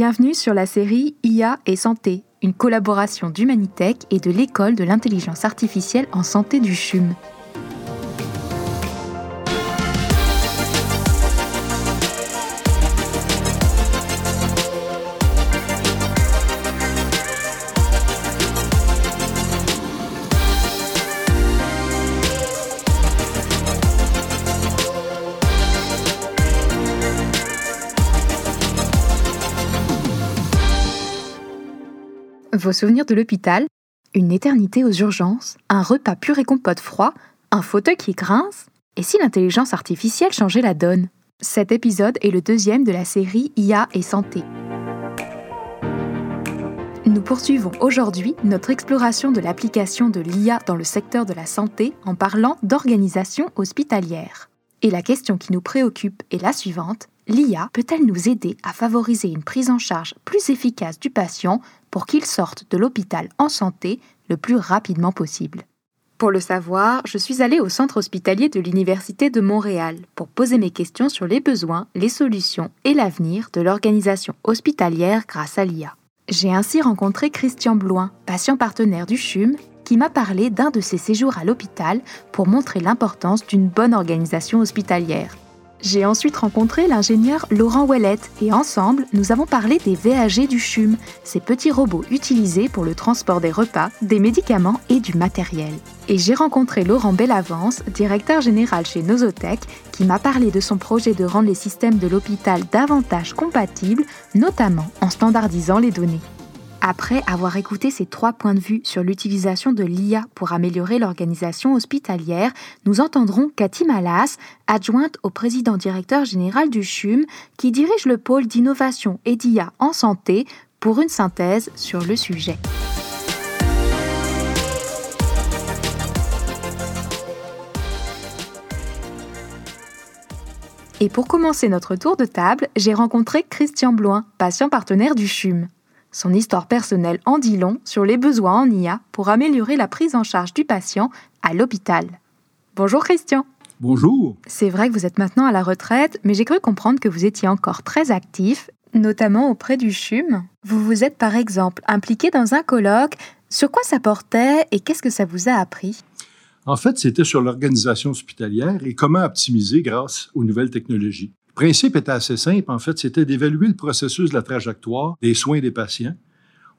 Bienvenue sur la série IA et santé, une collaboration d'Humanitech et de l'école de l'intelligence artificielle en santé du CHUM. Vos souvenirs de l'hôpital Une éternité aux urgences Un repas pur et compote froid Un fauteuil qui grince Et si l'intelligence artificielle changeait la donne? Cet épisode est le deuxième de la série IA et santé. Nous poursuivons aujourd'hui notre exploration de l'application de l'IA dans le secteur de la santé en parlant d'organisation hospitalière. Et la question qui nous préoccupe est la suivante. L'IA peut-elle nous aider à favoriser une prise en charge plus efficace du patient pour qu'il sorte de l'hôpital en santé le plus rapidement possible? Pour le savoir, je suis allée au centre hospitalier de l'Université de Montréal pour poser mes questions sur les besoins, les solutions et l'avenir de l'organisation hospitalière grâce à l'IA. J'ai ainsi rencontré Christian Bloin, patient partenaire du CHUM, qui m'a parlé d'un de ses séjours à l'hôpital pour montrer l'importance d'une bonne organisation hospitalière. J'ai ensuite rencontré l'ingénieur Laurent Ouellette et ensemble, nous avons parlé des VAG du CHUM, ces petits robots utilisés pour le transport des repas, des médicaments et du matériel. Et j'ai rencontré Laurent Bellavance, directeur général chez Nosotech, qui m'a parlé de son projet de rendre les systèmes de l'hôpital davantage compatibles, notamment en standardisant les données. Après avoir écouté ces trois points de vue sur l'utilisation de l'IA pour améliorer l'organisation hospitalière, nous entendrons Cathy Malas, adjointe au président directeur général du CHUM, qui dirige le pôle d'innovation et d'IA en santé, pour une synthèse sur le sujet. Et pour commencer notre tour de table, j'ai rencontré Christian Bloin, patient partenaire du CHUM. Son histoire personnelle en dit long sur les besoins en IA pour améliorer la prise en charge du patient à l'hôpital. Bonjour Christian. Bonjour. C'est vrai que vous êtes maintenant à la retraite, mais j'ai cru comprendre que vous étiez encore très actif, notamment auprès du CHUM. Vous vous êtes par exemple impliqué dans un colloque. Sur quoi ça portait et qu'est-ce que ça vous a appris? En fait, c'était sur l'organisation hospitalière et comment optimiser grâce aux nouvelles technologies principe était assez simple, en fait, c'était d'évaluer le processus de la trajectoire des soins des patients.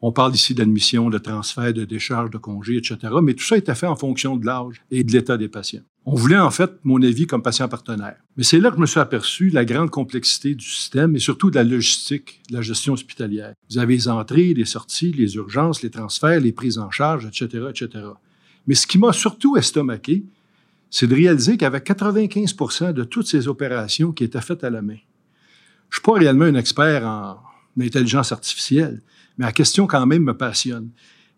On parle ici d'admission, de transfert, de décharge, de congé, etc. Mais tout ça était fait en fonction de l'âge et de l'état des patients. On voulait en fait mon avis comme patient partenaire. Mais c'est là que je me suis aperçu la grande complexité du système et surtout de la logistique, de la gestion hospitalière. Vous avez les entrées, les sorties, les urgences, les transferts, les prises en charge, etc., etc. Mais ce qui m'a surtout estomaqué, c'est de réaliser qu'avec 95% de toutes ces opérations qui étaient faites à la main, je ne suis pas réellement un expert en intelligence artificielle, mais la question quand même me passionne.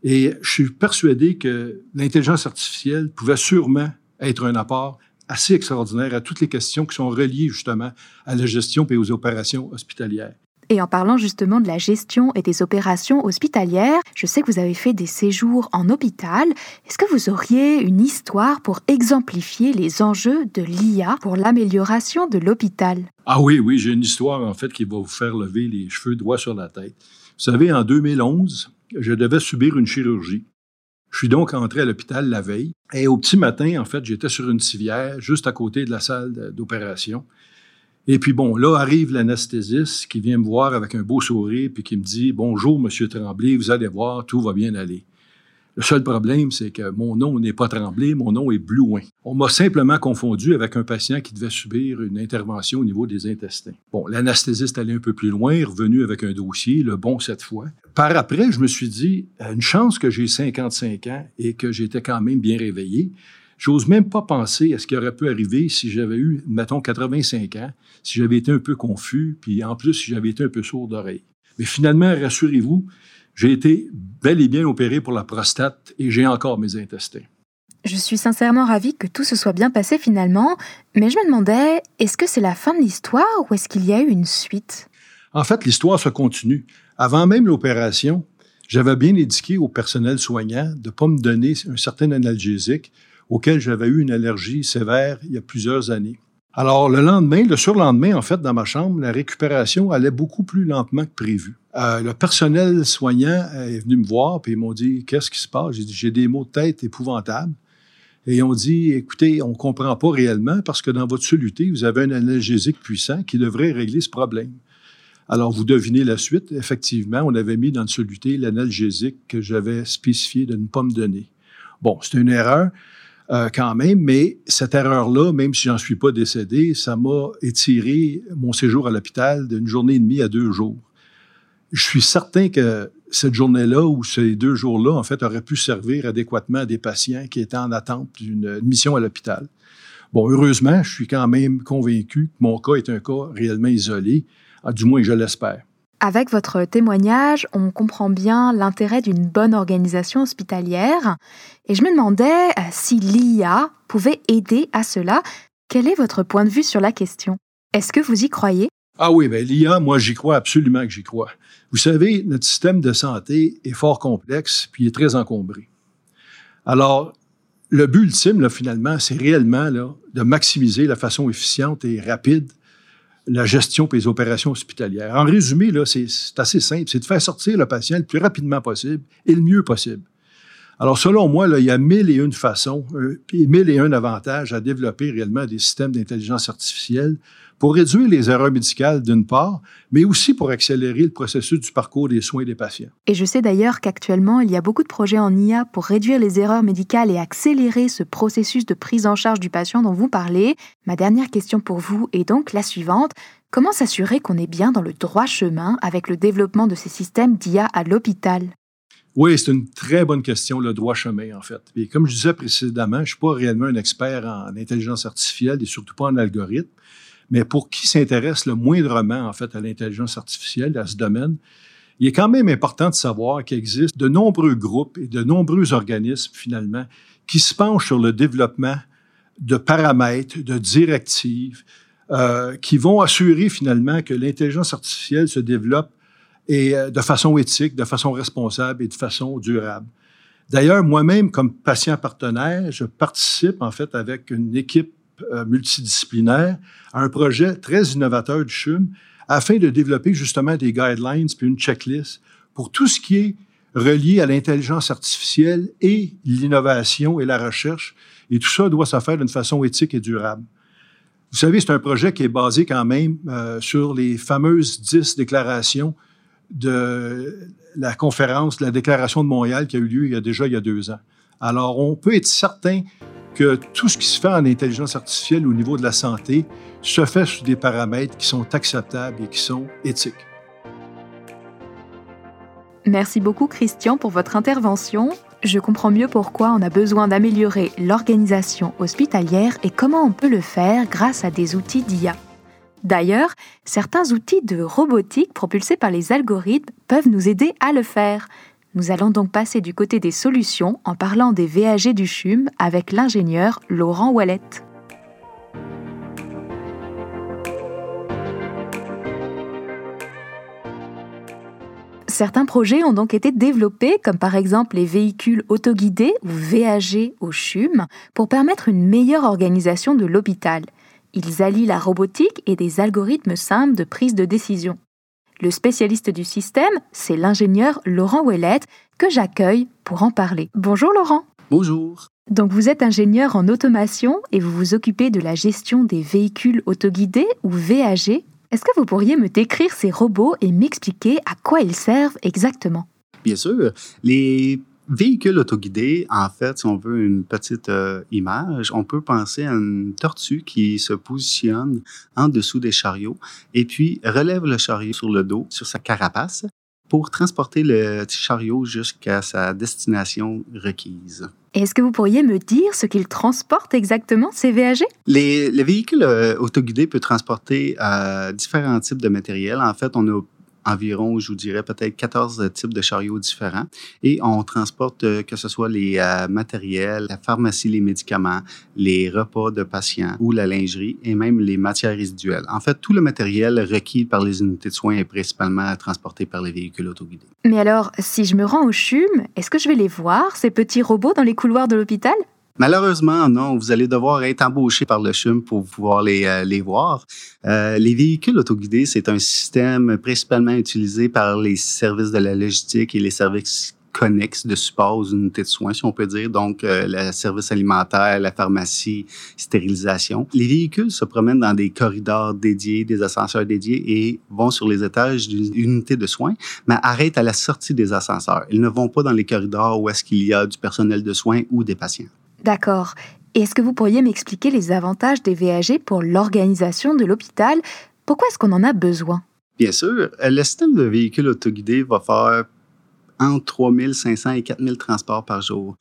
Et je suis persuadé que l'intelligence artificielle pouvait sûrement être un apport assez extraordinaire à toutes les questions qui sont reliées justement à la gestion et aux opérations hospitalières. Et en parlant justement de la gestion et des opérations hospitalières, je sais que vous avez fait des séjours en hôpital. Est-ce que vous auriez une histoire pour exemplifier les enjeux de l'IA pour l'amélioration de l'hôpital? Ah oui, oui, j'ai une histoire en fait qui va vous faire lever les cheveux droits sur la tête. Vous savez, en 2011, je devais subir une chirurgie. Je suis donc entré à l'hôpital la veille et au petit matin, en fait, j'étais sur une civière juste à côté de la salle d'opération. Et puis bon, là arrive l'anesthésiste qui vient me voir avec un beau sourire puis qui me dit Bonjour, Monsieur Tremblay, vous allez voir, tout va bien aller. Le seul problème, c'est que mon nom n'est pas Tremblay, mon nom est Blouin. On m'a simplement confondu avec un patient qui devait subir une intervention au niveau des intestins. Bon, l'anesthésiste allait un peu plus loin, revenu avec un dossier, le bon cette fois. Par après, je me suis dit, une chance que j'ai 55 ans et que j'étais quand même bien réveillé. J'ose même pas penser à ce qui aurait pu arriver si j'avais eu, mettons, 85 ans, si j'avais été un peu confus, puis en plus, si j'avais été un peu sourd d'oreille. Mais finalement, rassurez-vous, j'ai été bel et bien opéré pour la prostate et j'ai encore mes intestins. Je suis sincèrement ravie que tout se soit bien passé finalement, mais je me demandais, est-ce que c'est la fin de l'histoire ou est-ce qu'il y a eu une suite? En fait, l'histoire se continue. Avant même l'opération, j'avais bien indiqué au personnel soignant de ne pas me donner un certain analgésique auquel j'avais eu une allergie sévère il y a plusieurs années. Alors, le lendemain, le surlendemain, en fait, dans ma chambre, la récupération allait beaucoup plus lentement que prévu. Euh, le personnel soignant est venu me voir, puis ils m'ont dit Qu'est-ce qui se passe J'ai dit J'ai des maux de tête épouvantables. Et ils ont dit Écoutez, on ne comprend pas réellement parce que dans votre soluté, vous avez un analgésique puissant qui devrait régler ce problème. Alors, vous devinez la suite. Effectivement, on avait mis dans le soluté l'analgésique que j'avais spécifié de ne pas me donner. Bon, c'est une erreur. Euh, quand même, mais cette erreur-là, même si j'en suis pas décédé, ça m'a étiré mon séjour à l'hôpital d'une journée et demie à deux jours. Je suis certain que cette journée-là ou ces deux jours-là, en fait, auraient pu servir adéquatement à des patients qui étaient en attente d'une mission à l'hôpital. Bon, heureusement, je suis quand même convaincu que mon cas est un cas réellement isolé, du moins je l'espère. Avec votre témoignage, on comprend bien l'intérêt d'une bonne organisation hospitalière. Et je me demandais euh, si l'IA pouvait aider à cela. Quel est votre point de vue sur la question? Est-ce que vous y croyez? Ah oui, bien, l'IA, moi j'y crois absolument que j'y crois. Vous savez, notre système de santé est fort complexe puis est très encombré. Alors, le but ultime, finalement, c'est réellement de maximiser la façon efficiente et rapide la gestion et les opérations hospitalières. En résumé, c'est, assez simple. C'est de faire sortir le patient le plus rapidement possible et le mieux possible. Alors, selon moi, il y a mille et une façons, euh, et mille et un avantages à développer réellement des systèmes d'intelligence artificielle pour réduire les erreurs médicales d'une part, mais aussi pour accélérer le processus du parcours des soins des patients. Et je sais d'ailleurs qu'actuellement, il y a beaucoup de projets en IA pour réduire les erreurs médicales et accélérer ce processus de prise en charge du patient dont vous parlez. Ma dernière question pour vous est donc la suivante. Comment s'assurer qu'on est bien dans le droit chemin avec le développement de ces systèmes d'IA à l'hôpital? Oui, c'est une très bonne question, le droit chemin, en fait. Et comme je disais précédemment, je ne suis pas réellement un expert en intelligence artificielle et surtout pas en algorithme, mais pour qui s'intéresse le moindrement, en fait, à l'intelligence artificielle, à ce domaine, il est quand même important de savoir qu'il existe de nombreux groupes et de nombreux organismes, finalement, qui se penchent sur le développement de paramètres, de directives, euh, qui vont assurer finalement que l'intelligence artificielle se développe et euh, de façon éthique, de façon responsable et de façon durable. D'ailleurs, moi-même, comme patient partenaire, je participe en fait avec une équipe euh, multidisciplinaire à un projet très innovateur du CHUM afin de développer justement des guidelines puis une checklist pour tout ce qui est relié à l'intelligence artificielle et l'innovation et la recherche. Et tout ça doit se faire d'une façon éthique et durable. Vous savez, c'est un projet qui est basé quand même euh, sur les fameuses dix déclarations de la conférence, de la Déclaration de Montréal qui a eu lieu il y a déjà il y a deux ans. Alors, on peut être certain que tout ce qui se fait en intelligence artificielle au niveau de la santé se fait sous des paramètres qui sont acceptables et qui sont éthiques. Merci beaucoup Christian pour votre intervention. Je comprends mieux pourquoi on a besoin d'améliorer l'organisation hospitalière et comment on peut le faire grâce à des outils d'IA. D'ailleurs, certains outils de robotique propulsés par les algorithmes peuvent nous aider à le faire. Nous allons donc passer du côté des solutions en parlant des VAG du CHUM avec l'ingénieur Laurent Wallet. Certains projets ont donc été développés, comme par exemple les véhicules autoguidés ou VAG au CHUM, pour permettre une meilleure organisation de l'hôpital. Ils allient la robotique et des algorithmes simples de prise de décision. Le spécialiste du système, c'est l'ingénieur Laurent Ouellette, que j'accueille pour en parler. Bonjour Laurent. Bonjour. Donc vous êtes ingénieur en automation et vous vous occupez de la gestion des véhicules autoguidés ou VAG. Est-ce que vous pourriez me décrire ces robots et m'expliquer à quoi ils servent exactement? Bien sûr. Les Véhicule autoguidé, en fait, si on veut une petite euh, image, on peut penser à une tortue qui se positionne en dessous des chariots et puis relève le chariot sur le dos, sur sa carapace, pour transporter le chariot jusqu'à sa destination requise. Est-ce que vous pourriez me dire ce qu'il transporte exactement, ces VAG? Les, véhicules euh, autoguidés peuvent transporter euh, différents types de matériel. En fait, on a environ, je vous dirais, peut-être 14 types de chariots différents. Et on transporte euh, que ce soit les euh, matériels, la pharmacie, les médicaments, les repas de patients ou la lingerie et même les matières résiduelles. En fait, tout le matériel requis par les unités de soins est principalement transporté par les véhicules autoguidés. Mais alors, si je me rends au CHUM, est-ce que je vais les voir, ces petits robots, dans les couloirs de l'hôpital? Malheureusement, non. Vous allez devoir être embauché par le CHUM pour pouvoir les, euh, les voir. Euh, les véhicules autoguidés, c'est un système principalement utilisé par les services de la logistique et les services connexes de support aux unités de soins, si on peut dire, donc euh, le service alimentaire, la pharmacie, stérilisation. Les véhicules se promènent dans des corridors dédiés, des ascenseurs dédiés et vont sur les étages d'une unité de soins, mais arrêtent à la sortie des ascenseurs. Ils ne vont pas dans les corridors où est-ce qu'il y a du personnel de soins ou des patients. D'accord. Est-ce que vous pourriez m'expliquer les avantages des VAG pour l'organisation de l'hôpital? Pourquoi est-ce qu'on en a besoin? Bien sûr, le système de véhicules autoguidés va faire entre 3500 et 4000 transports par jour.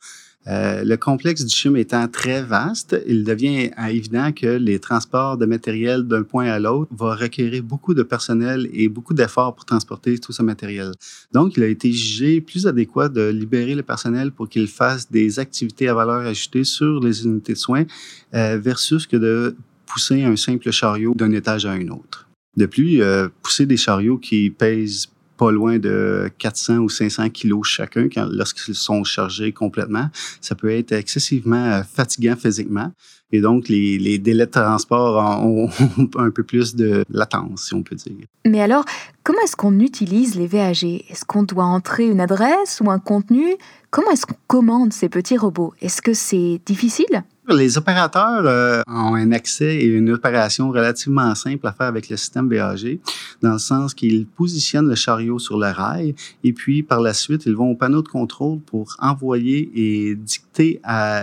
Euh, le complexe du CHUM étant très vaste, il devient évident que les transports de matériel d'un point à l'autre vont requérir beaucoup de personnel et beaucoup d'efforts pour transporter tout ce matériel. Donc, il a été jugé plus adéquat de libérer le personnel pour qu'il fasse des activités à valeur ajoutée sur les unités de soins euh, versus que de pousser un simple chariot d'un étage à un autre. De plus, euh, pousser des chariots qui pèsent pas loin de 400 ou 500 kilos chacun lorsqu'ils sont chargés complètement. Ça peut être excessivement euh, fatigant physiquement. Et donc, les, les délais de transport ont, un peu plus de latence, si on peut dire. Mais alors, comment est-ce qu'on utilise les VAG Est-ce qu'on doit entrer une adresse ou un contenu? Comment est-ce qu'on commande ces petits robots? Est-ce que c'est difficile? Les opérateurs euh, ont un accès et une opération relativement simple à faire avec le système VAG, dans le sens qu'ils positionnent le chariot sur le rail et puis par la suite, ils vont au panneau de contrôle pour envoyer et dicter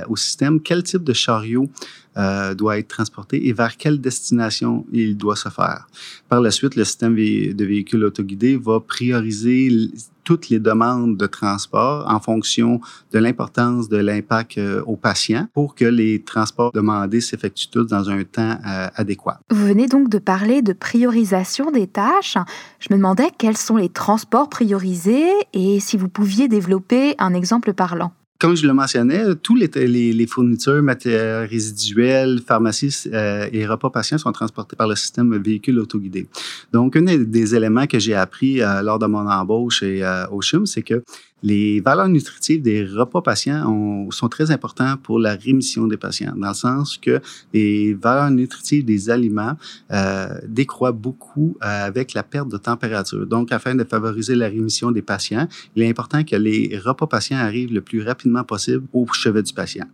au système quel type de chariot euh, doit être transporté et vers quelle destination il doit se faire. Par la suite, le système de véhicules autoguidés va prioriser toutes les demandes de transport en fonction de l'importance de l'impact euh, aux patients pour que les transports demandés s'effectuent tous dans un temps euh, adéquat. Vous venez donc de parler de priorisation des tâches. Je me demandais quels sont les transports priorisés et si vous pouviez développer un exemple parlant comme je le mentionnais, tous les, les, fournitures matérielles résiduelles, pharmacies euh, et repas patients sont transportés par le système véhicule autoguidé. Donc, un des, éléments que j'ai appris euh, lors de mon embauche et, euh, au CHUM, c'est que les valeurs nutritives des repas patients sont très importantes pour la rémission des patients, dans le sens que les valeurs nutritives des aliments euh, décroissent beaucoup euh, avec la perte de température. Donc, afin de favoriser la rémission des patients, il est important que les repas patients arrivent le plus rapidement possible au chevet du patient.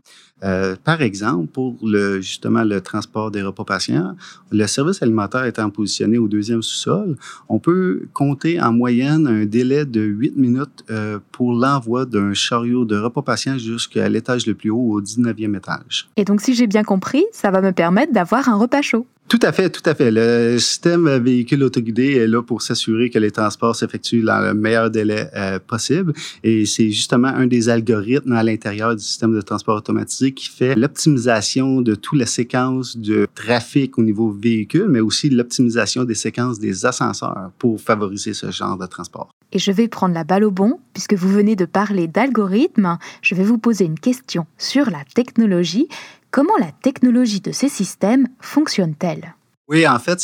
Euh, par exemple, pour le, justement le transport des repas patients, le service alimentaire étant positionné au deuxième sous-sol, on peut compter en moyenne un délai de 8 minutes euh, pour l'envoi d'un chariot de repas patients jusqu'à l'étage le plus haut, au 19e étage. Et donc, si j'ai bien compris, ça va me permettre d'avoir un repas chaud. Tout à fait, tout à fait. Le système véhicule autoguidé est là pour s'assurer que les transports s'effectuent dans le meilleur délai euh, possible. Et c'est justement un des algorithmes à l'intérieur du système de transport automatisé qui fait l'optimisation de toute la séquence de trafic au niveau véhicule, mais aussi l'optimisation des séquences des ascenseurs pour favoriser ce genre de transport. Et je vais prendre la balle au bon, puisque vous venez de parler d'algorithmes. Je vais vous poser une question sur la technologie. Comment la technologie de ces systèmes fonctionne-t-elle? Oui, en fait,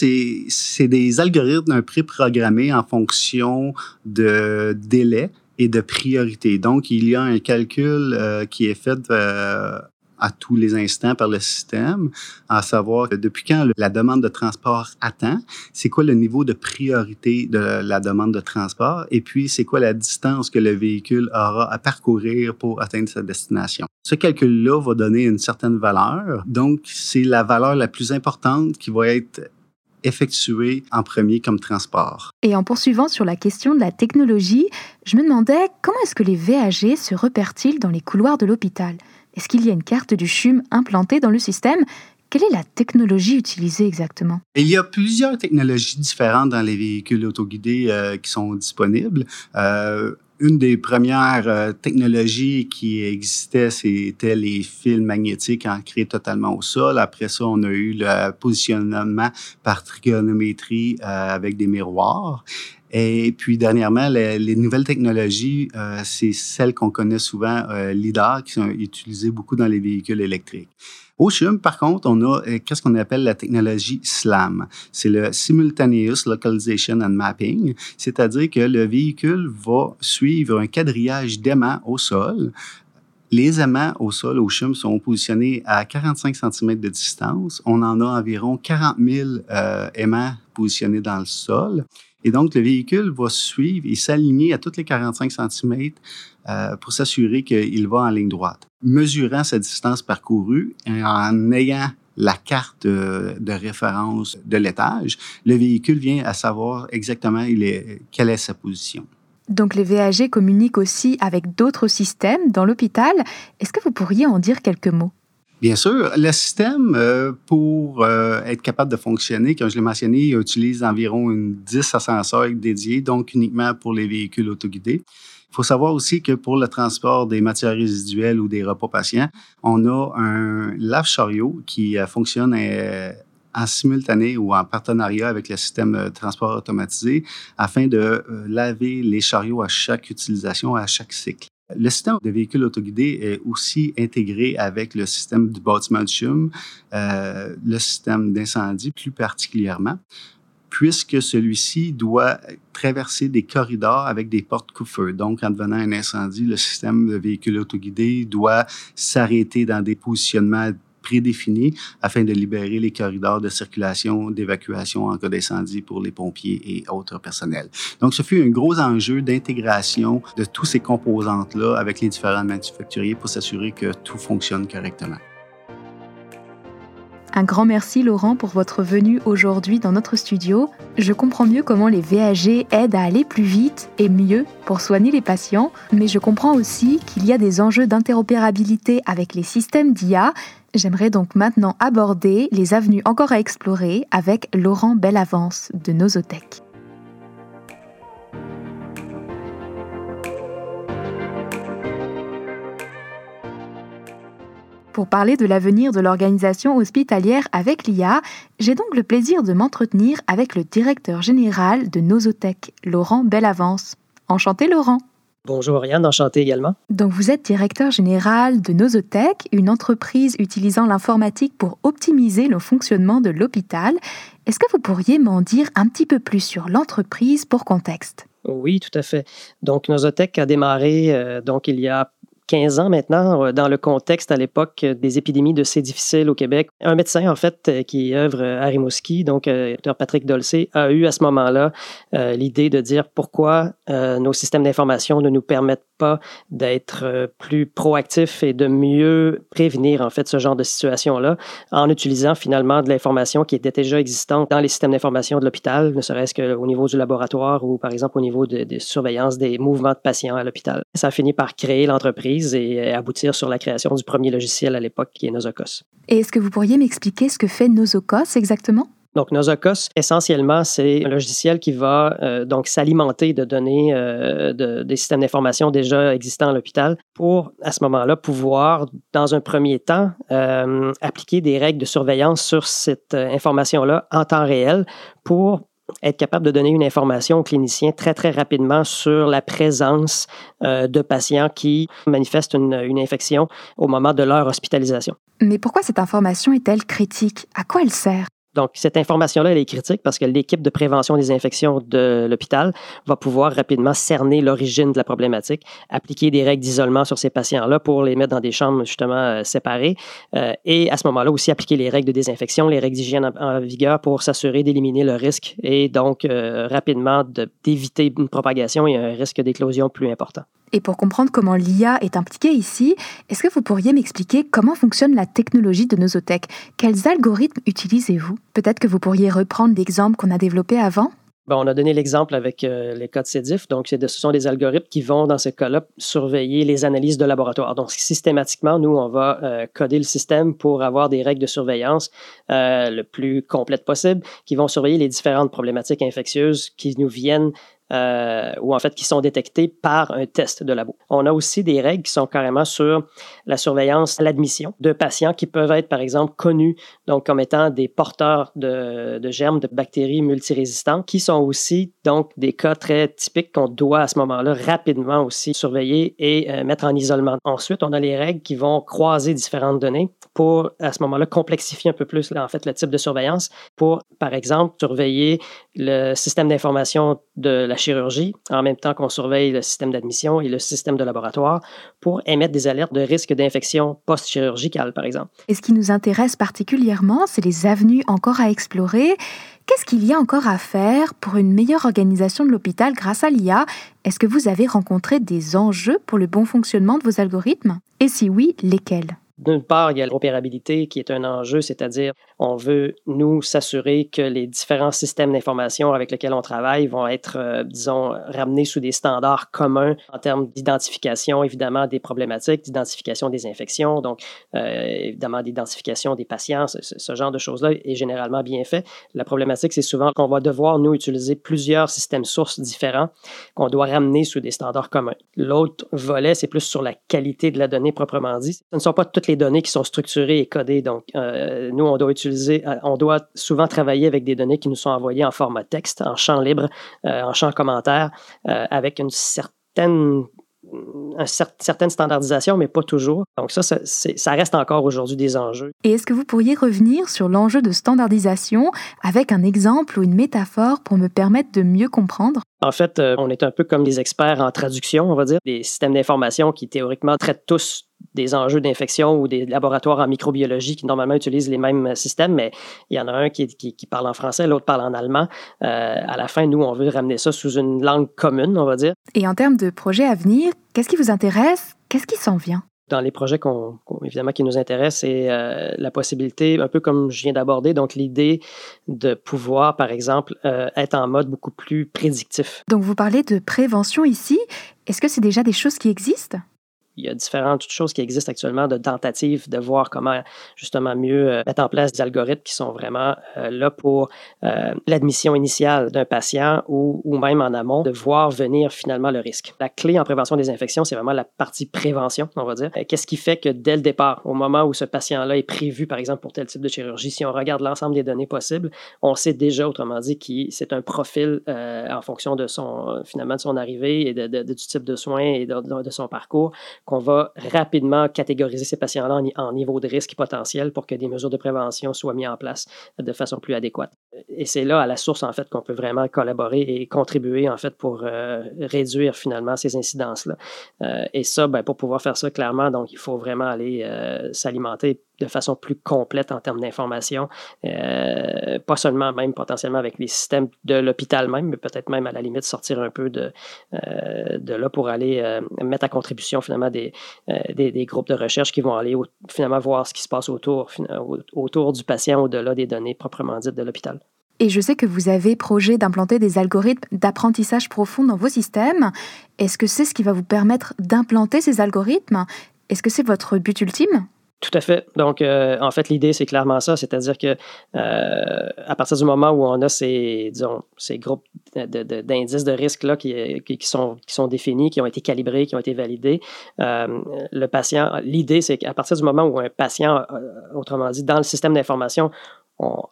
c'est des algorithmes préprogrammés en fonction de délai et de priorité. Donc, il y a un calcul euh, qui est fait euh, à tous les instants par le système, à savoir depuis quand la demande de transport attend, c'est quoi le niveau de priorité de la demande de transport, et puis c'est quoi la distance que le véhicule aura à parcourir pour atteindre sa destination. Ce calcul-là va donner une certaine valeur, donc c'est la valeur la plus importante qui va être effectuée en premier comme transport. Et en poursuivant sur la question de la technologie, je me demandais comment est-ce que les VAG se repèrent-ils dans les couloirs de l'hôpital? Est-ce qu'il y a une carte du CHUM implantée dans le système? Quelle est la technologie utilisée exactement? Il y a plusieurs technologies différentes dans les véhicules autoguidés euh, qui sont disponibles. Euh, une des premières euh, technologies qui existait, c'était les fils magnétiques ancrés totalement au sol. Après ça, on a eu le positionnement par trigonométrie avec des miroirs. Et puis dernièrement, les, nouvelles technologies, euh, c'est celles qu'on connaît souvent, euh, LIDAR, qui sont utilisées beaucoup dans les véhicules électriques. Au CHUM, par contre, on a euh, qu'est-ce qu'on appelle la technologie SLAM? C'est le Simultaneous Localization and Mapping, c'est-à-dire que le véhicule va suivre un quadrillage d'aimants au sol Les aimants au sol, au CHUM, sont positionnés à 45 cm de distance. On en a environ 40 000 euh, aimants positionnés dans le sol. Et donc, le véhicule va suivre et s'aligner à toutes les 45 cm euh, pour s'assurer qu'il va en ligne droite. Mesurant sa distance parcourue et en ayant la carte de, référence de l'étage, le véhicule vient à savoir exactement quelle est sa position. Donc les VAG communiquent aussi avec d'autres systèmes dans l'hôpital. Est-ce que vous pourriez en dire quelques mots? Bien sûr, le système, euh, pour euh, être capable de fonctionner, comme je l'ai mentionné, utilise environ une 10 ascenseurs dédiés, donc uniquement pour les véhicules autoguidés. Il faut savoir aussi que pour le transport des matières résiduelles ou des repas patients, on a un lave-chariot qui euh, fonctionne en simultané ou en partenariat avec le système de transport automatisé afin de laver les chariots à chaque utilisation, à chaque cycle. Le système de véhicules autoguidés est aussi intégré avec le système du bâtiment de CHUM, euh, le système d'incendie plus particulièrement, puisque celui-ci doit traverser des corridors avec des portes coup-feu. Donc, en devenant un incendie, le système de véhicules autoguidés doit s'arrêter dans des positionnements prédéfinis afin de libérer les corridors de circulation, d'évacuation en cas d'incendie pour les pompiers et autres personnels. Donc, ce fut un gros enjeu d'intégration de tous ces composantes-là avec les différents manufacturiers pour s'assurer que tout fonctionne correctement. Un grand merci Laurent pour votre venue aujourd'hui dans notre studio. Je comprends mieux comment les VAG aident à aller plus vite et mieux pour soigner les patients, mais je comprends aussi qu'il y a des enjeux d'interopérabilité avec les systèmes d'IA. J'aimerais donc maintenant aborder les avenues encore à explorer avec Laurent Bellavance de Nosotech. Pour parler de l'avenir de l'organisation hospitalière avec l'IA, j'ai donc le plaisir de m'entretenir avec le directeur général de Nosotech, Laurent Bellavance. Enchanté Laurent. Bonjour Ariane, enchanté également. Donc vous êtes directeur général de Nosotech, une entreprise utilisant l'informatique pour optimiser le fonctionnement de l'hôpital. Est-ce que vous pourriez m'en dire un petit peu plus sur l'entreprise pour contexte? Oui, tout à fait. Donc Nosotech a démarré euh, donc il y a 15 ans maintenant, euh, dans le contexte à l'époque des épidémies de C difficile au Québec. Un médecin, en fait, euh, qui œuvre à Rimouski, donc Dr Patrick Dolcé, a eu à ce moment-là l'idée de dire pourquoi nos systèmes d'information ne nous permettent d'être plus proactifs et de mieux prévenir, en fait, ce genre de situation-là en utilisant finalement de l'information qui était déjà existante dans les systèmes d'information de l'hôpital, ne serait-ce qu'au niveau du laboratoire ou, par exemple, au niveau de, de surveillance des mouvements de patients à l'hôpital. Ça a fini par créer l'entreprise et euh, aboutir sur la création du premier logiciel à l'époque qui est Nosocos. Et est-ce que vous pourriez m'expliquer ce que fait Nosocos exactement? Donc, Nosocos, essentiellement, c'est un logiciel qui va euh, donc s'alimenter de données euh, de, des systèmes d'information déjà existants à l'hôpital pour, à ce moment-là, pouvoir, dans un premier temps, appliquer des règles de surveillance sur cette information-là en temps réel pour être capable de donner une information aux cliniciens très, très rapidement sur la présence euh, de patients qui manifestent une, une, infection au moment de leur hospitalisation. Mais pourquoi cette information est-elle critique? À quoi elle sert? Donc, cette information-là, elle est critique parce que l'équipe de prévention des infections de l'hôpital va pouvoir rapidement cerner l'origine de la problématique, appliquer des règles d'isolement sur ces patients-là pour les mettre dans des chambres justement euh, séparées euh, et à ce moment-là aussi appliquer les règles de désinfection, les règles d'hygiène en, vigueur pour s'assurer d'éliminer le risque et donc euh, rapidement d'éviter une propagation et un risque d'éclosion plus important. Et pour comprendre comment l'IA est impliquée ici, est-ce que vous pourriez m'expliquer comment fonctionne la technologie de Nosotech? Quels algorithmes utilisez-vous? Peut-être que vous pourriez reprendre l'exemple qu'on a développé avant? On a donné l'exemple avec euh, les codes CEDIF. Donc, ce sont des algorithmes qui vont, dans ce cas-là, surveiller les analyses de laboratoire. Donc, systématiquement, nous, on va euh, coder le système pour avoir des règles de surveillance euh, le plus complètes possible, qui vont surveiller les différentes problématiques infectieuses qui nous viennent euh, ou en fait qui sont détectés par un test de labo. On a aussi des règles qui sont carrément sur la surveillance l'admission de patients qui peuvent être, par exemple, connus donc comme étant des porteurs de, de germes, de bactéries multirésistantes, qui sont aussi donc des cas très typiques qu'on doit à ce moment-là rapidement aussi surveiller et euh, mettre en isolement. Ensuite, on a les règles qui vont croiser différentes données pour à ce moment-là complexifier un peu plus en fait le type de surveillance pour, par exemple, surveiller le système d'information de la chirurgie, en même temps qu'on surveille le système d'admission et le système de laboratoire pour émettre des alertes de risque d'infection post-chirurgicale, par exemple. Et ce qui nous intéresse particulièrement, c'est les avenues encore à explorer. Qu'est-ce qu'il y a encore à faire pour une meilleure organisation de l'hôpital grâce à l'IA Est-ce que vous avez rencontré des enjeux pour le bon fonctionnement de vos algorithmes? Et si oui, lesquels? D'une part, il y a l'opérabilité qui est un enjeu, c'est-à-dire on veut, nous, s'assurer que les différents systèmes d'information avec lesquels on travaille vont être, euh, disons, ramenés sous des standards communs en termes d'identification, évidemment, des problématiques, d'identification des infections, donc euh, évidemment d'identification des patients, ce, genre de choses-là est généralement bien fait. La problématique, c'est souvent qu'on va devoir, nous, utiliser plusieurs systèmes sources différents qu'on doit ramener sous des standards communs. L'autre volet, c'est plus sur la qualité de la donnée proprement dit. Ce ne sont pas toutes les données qui sont structurées et codées. Donc, euh, nous, on doit utiliser, euh, on doit souvent travailler avec des données qui nous sont envoyées en format texte, en champ libre, euh, en champ commentaire, avec une certaine certaine standardisation, mais pas toujours. Donc ça, ça reste encore aujourd'hui des enjeux. Et est-ce que vous pourriez revenir sur l'enjeu de standardisation avec un exemple ou une métaphore pour me permettre de mieux comprendre? En fait, on est un peu comme des experts en traduction, on va dire, des systèmes d'information qui théoriquement traitent tous des enjeux d'infection ou des laboratoires en microbiologie qui normalement utilisent les mêmes systèmes, mais il y en a un qui, qui, parle en français, l'autre parle en allemand. Euh, à la fin, nous, on veut ramener ça sous une langue commune, on va dire. Et en termes de projets à venir, qu'est-ce qui vous intéresse? Qu'est-ce qui s'en vient? Dans les projets qu'on, évidemment qui nous intéressent, c'est euh, la possibilité, un peu comme je viens d'aborder, donc l'idée de pouvoir, par exemple, euh, être en mode beaucoup plus prédictif. Donc vous parlez de prévention ici. Est-ce que c'est déjà des choses qui existent? Il y a différentes choses qui existent actuellement de tentatives de voir comment justement mieux euh, mettre en place des algorithmes qui sont vraiment euh, là pour euh, l'admission initiale d'un patient ou, ou, même en amont, de voir venir finalement le risque. La clé en prévention des infections, c'est vraiment la partie prévention, on va dire. Qu'est-ce qui fait que dès le départ, au moment où ce patient-là est prévu, par exemple, pour tel type de chirurgie, si on regarde l'ensemble des données possibles, on sait déjà, autrement dit, que c'est un profil en fonction de son, finalement, de son arrivée et de, du type de soins et de, de son parcours qu'on va rapidement catégoriser ces patients-là en, niveau de risque potentiel pour que des mesures de prévention soient mises en place de façon plus adéquate. Et c'est là, à la source, en fait, qu'on peut vraiment collaborer et contribuer, en fait, pour euh, réduire finalement ces incidences-là. Euh, et ça, ben, pour pouvoir faire ça clairement, donc, il faut vraiment aller euh, s'alimenter de façon plus complète en termes d'information, pas seulement même potentiellement avec les systèmes de l'hôpital même, mais peut-être même à la limite sortir un peu de, là pour aller mettre à contribution finalement des, des, groupes de recherche qui vont aller finalement voir ce qui se passe autour, autour du patient au-delà des données proprement dites de l'hôpital. Et je sais que vous avez projet d'implanter des algorithmes d'apprentissage profond dans vos systèmes. Est-ce que c'est ce qui va vous permettre d'implanter ces algorithmes? Est-ce que c'est votre but ultime? Tout à fait. Donc, euh, en fait, l'idée, c'est clairement ça, c'est-à-dire que euh, à partir du moment où on a ces, disons, ces groupes d'indices de, risque là qui, sont définis, qui ont été calibrés, qui ont été validés, euh, le patient, l'idée, c'est qu'à partir du moment où un patient, autrement dit, dans le système d'information,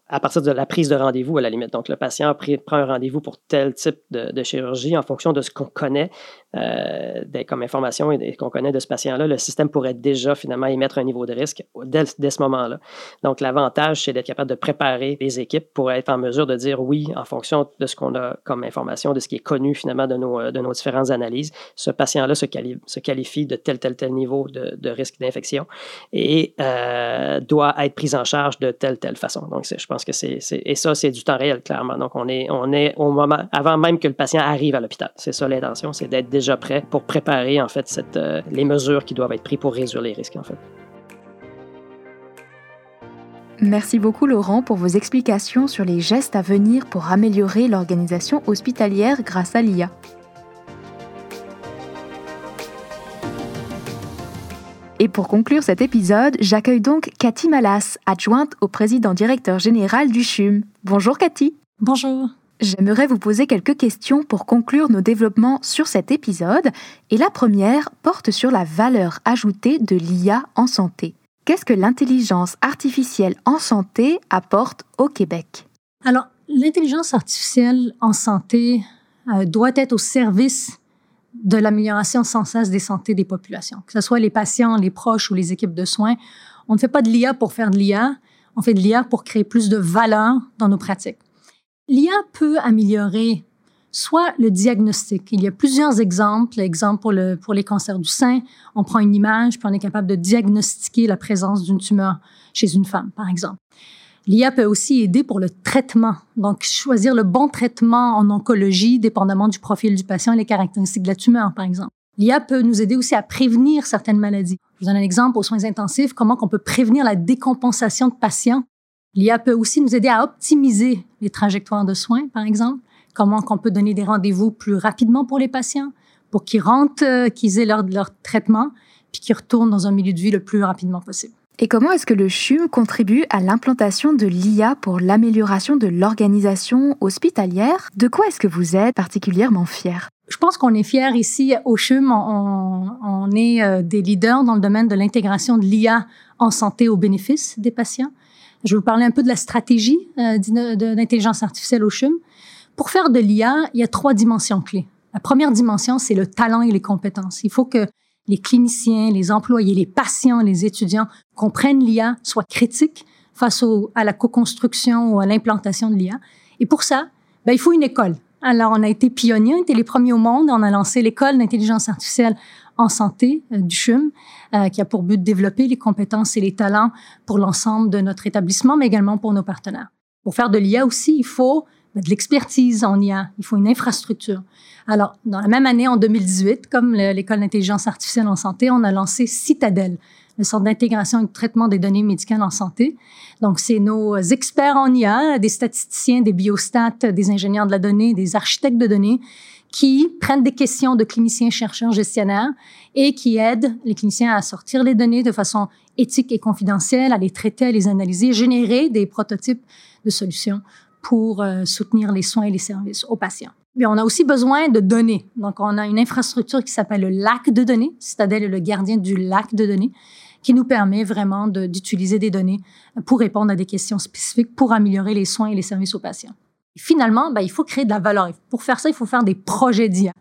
à partir de la prise de rendez-vous, à la limite. Donc, le patient prend un rendez-vous pour tel type de, chirurgie en fonction de ce qu'on connaît euh, comme information et, qu'on connaît de ce patient-là. Le système pourrait déjà finalement émettre un niveau de risque dès, ce moment-là. Donc, l'avantage, c'est d'être capable de préparer les équipes pour être en mesure de dire oui, en fonction de ce qu'on a comme information, de ce qui est connu finalement de nos, nos différentes analyses, ce patient-là se, se, qualifie de tel, tel, tel niveau de, risque d'infection et euh, doit être pris en charge de telle, telle façon. Donc, je pense que c'est, et ça, c'est du temps réel, clairement. Donc, on est, on est au moment, avant même que le patient arrive à l'hôpital. C'est ça l'intention, c'est d'être déjà prêt pour préparer, en fait, euh, les mesures qui doivent être prises pour réduire les risques, en fait. Merci beaucoup Laurent pour vos explications sur les gestes à venir pour améliorer l'organisation hospitalière grâce à l'IA. Et pour conclure cet épisode, j'accueille donc Cathy Malas, adjointe au président directeur général du CHUM. Bonjour Cathy. Bonjour. J'aimerais vous poser quelques questions pour conclure nos développements sur cet épisode. Et la première porte sur la valeur ajoutée de l'IA en santé. Qu'est-ce que l'intelligence artificielle en santé apporte au Québec? Alors, l'intelligence artificielle en santé euh, doit être au service de l'amélioration sans cesse des santé des populations, que ce soit les patients, les proches ou les équipes de soins. On ne fait pas de l'IA pour faire de l'IA, on fait de l'IA pour créer plus de valeur dans nos pratiques. L'IA peut améliorer soit le diagnostic. Il y a plusieurs exemples. Exemple pour, le, pour les cancers du sein, on prend une image, puis on est capable de diagnostiquer la présence d'une tumeur chez une femme, par exemple. L'IA peut aussi aider pour le traitement. Donc, choisir le bon traitement en oncologie, dépendamment du profil du patient et les caractéristiques de la tumeur, par exemple. L'IA peut nous aider aussi à prévenir certaines maladies. Je vous donne un exemple aux soins intensifs, comment on peut prévenir la décompensation de patients. L'IA peut aussi nous aider à optimiser les trajectoires de soins, par exemple. Comment on peut donner des rendez-vous plus rapidement pour les patients, pour qu'ils rentrent, euh, qu'ils aient leur, leur traitement, puis qu'ils retournent dans un milieu de vie le plus rapidement possible. Et comment est-ce que le CHUM contribue à l'implantation de l'IA pour l'amélioration de l'organisation hospitalière? De quoi est-ce que vous êtes particulièrement fier? Je pense qu'on est fiers ici au CHUM. On, est euh, des leaders dans le domaine de l'intégration de l'IA en santé au bénéfice des patients. Je vais vous parler un peu de la stratégie euh, d'intelligence artificielle au CHUM. Pour faire de l'IA, il y a trois dimensions clés. La première dimension, c'est le talent et les compétences. Il faut que les cliniciens, les employés, les patients, les étudiants comprennent l'IA, soient critiques face à la co-construction ou à l'implantation de l'IA. Et pour ça, ben, il faut une école. Alors, on a été pionniers, on était les premiers au monde. On a lancé l'école d'intelligence artificielle en santé euh, du CHUM, euh, qui a pour but de développer les compétences et les talents pour l'ensemble de notre établissement, mais également pour nos partenaires. Pour faire de l'IA aussi, il faut de l'expertise en IA, il faut une infrastructure. Alors, dans la même année, en 2018, comme l'École d'intelligence artificielle en santé, on a lancé Citadel, le centre d'intégration et de traitement des données médicales en santé. Donc, c'est nos experts en IA, des statisticiens, des biostats, des ingénieurs de la donnée, des architectes de données, qui prennent des questions de cliniciens, chercheurs, gestionnaires et qui aident les cliniciens à sortir les données de façon éthique et confidentielle, à les traiter, à les analyser, générer des prototypes de solutions pour euh, soutenir les soins et les services aux patients. Mais on a aussi besoin de données. Donc, on a une infrastructure qui s'appelle le lac de données, c'est-à-dire le gardien du lac de données, qui nous permet vraiment d'utiliser des données pour répondre à des questions spécifiques, pour améliorer les soins et les services aux patients. Finalement, ben, il faut créer de la valeur. Pour faire ça, il faut faire des projets d'IA.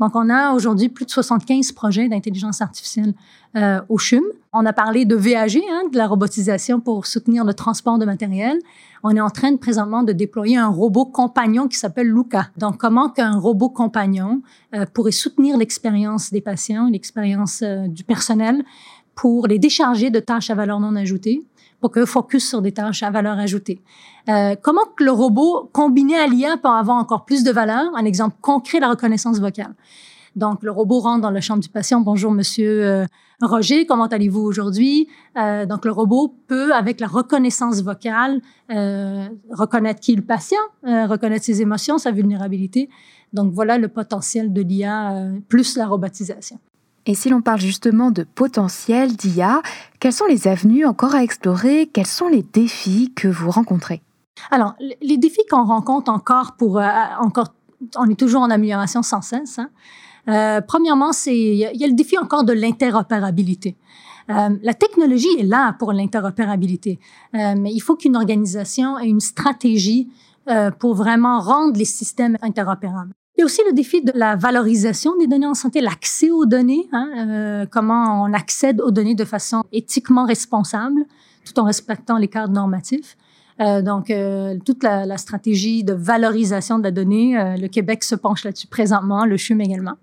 Donc, on a aujourd'hui plus de 75 projets d'intelligence artificielle euh, au CHUM. On a parlé de VAG, hein, de la robotisation pour soutenir le transport de matériel on est en train de, présentement de déployer un robot compagnon qui s'appelle Luca. Donc, comment qu'un robot compagnon euh, pourrait soutenir l'expérience des patients, l'expérience euh, du personnel pour les décharger de tâches à valeur non ajoutée pour que focus sur des tâches à valeur ajoutée. Euh, comment que le robot combiné à l'IA peut avoir encore plus de valeur? Un exemple concret, la reconnaissance vocale. Donc, le robot rentre dans la chambre du patient. Bonjour, monsieur euh, Roger, comment allez-vous aujourd'hui? Euh, donc, le robot peut, avec la reconnaissance vocale, euh, reconnaître qui est le patient, reconnaître ses émotions, sa vulnérabilité. Donc, voilà le potentiel de l'IA plus la robotisation. Et si l'on parle justement de potentiel d'IA, quelles sont les avenues encore à explorer? Quels sont les défis que vous rencontrez? Alors, les défis qu'on rencontre encore pour encore, on est toujours en amélioration sans cesse. Hein? Euh, premièrement, c'est il y, a le défi encore de l'interopérabilité. Euh, la technologie est là pour l'interopérabilité, euh, mais il faut qu'une organisation ait une stratégie euh, pour vraiment rendre les systèmes interopérables. Il y a aussi le défi de la valorisation des données en santé, l'accès aux données, hein, euh, comment on accède aux données de façon éthiquement responsable, tout en respectant les cadres normatifs. Euh, donc, euh, toute la, la, stratégie de valorisation de la donnée, euh, le Québec se penche là-dessus présentement, le CHUM également.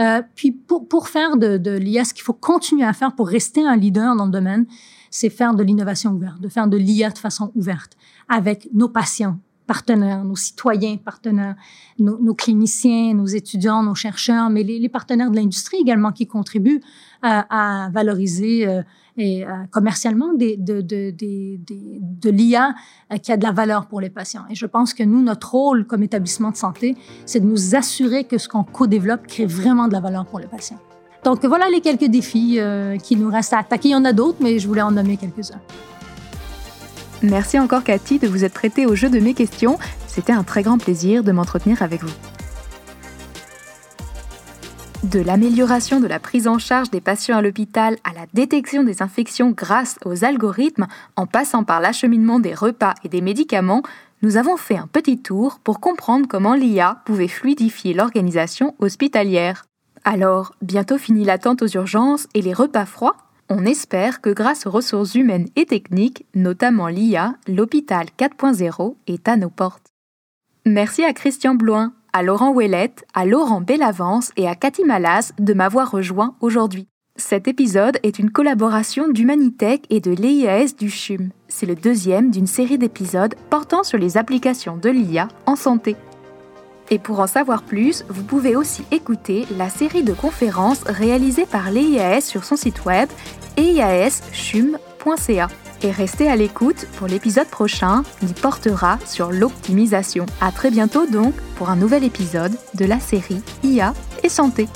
Euh, puis pour, pour faire de, de l'IA, ce qu'il faut continuer à faire pour rester un leader dans le domaine, c'est faire de l'innovation ouverte, de faire de l'IA de façon ouverte avec nos patients, partenaires, nos citoyens partenaires, nos, cliniciens, nos étudiants, nos chercheurs, mais les, partenaires de l'industrie également qui contribuent à, valoriser euh, et, euh, commercialement des, de, l'IA euh, qui a de la valeur pour les patients. Et je pense que nous, notre rôle comme établissement de santé, c'est de nous assurer que ce qu'on co-développe crée vraiment de la valeur pour les patients. Donc voilà les quelques défis qui nous restent à attaquer. Il y en a d'autres, mais je voulais en nommer quelques-uns. Merci encore Cathy de vous être prêtée au jeu de mes questions. C'était un très grand plaisir de m'entretenir avec vous. De l'amélioration de la prise en charge des patients à l'hôpital à la détection des infections grâce aux algorithmes, en passant par l'acheminement des repas et des médicaments, nous avons fait un petit tour pour comprendre comment l'IA pouvait fluidifier l'organisation hospitalière. Alors, bientôt fini l'attente aux urgences et les repas froids On espère que grâce aux ressources humaines et techniques, notamment l'IA, l'hôpital 4.0 est à nos portes. Merci à Christian Bloin, à Laurent Ouellette, à Laurent Bellavance et à Cathy Malas de m'avoir rejoint aujourd'hui. Cet épisode est une collaboration d'Humanitech et de l'EIAS du CHUM. C'est le deuxième d'une série d'épisodes portant sur les applications de l'IA en santé. Et pour en savoir plus, vous pouvez aussi écouter la série de conférences réalisées par l'EIAS sur son site web eiaschum.ca. Et restez à l'écoute pour l'épisode prochain qui portera sur l'optimisation. À très bientôt donc pour un nouvel épisode de la série IA et santé.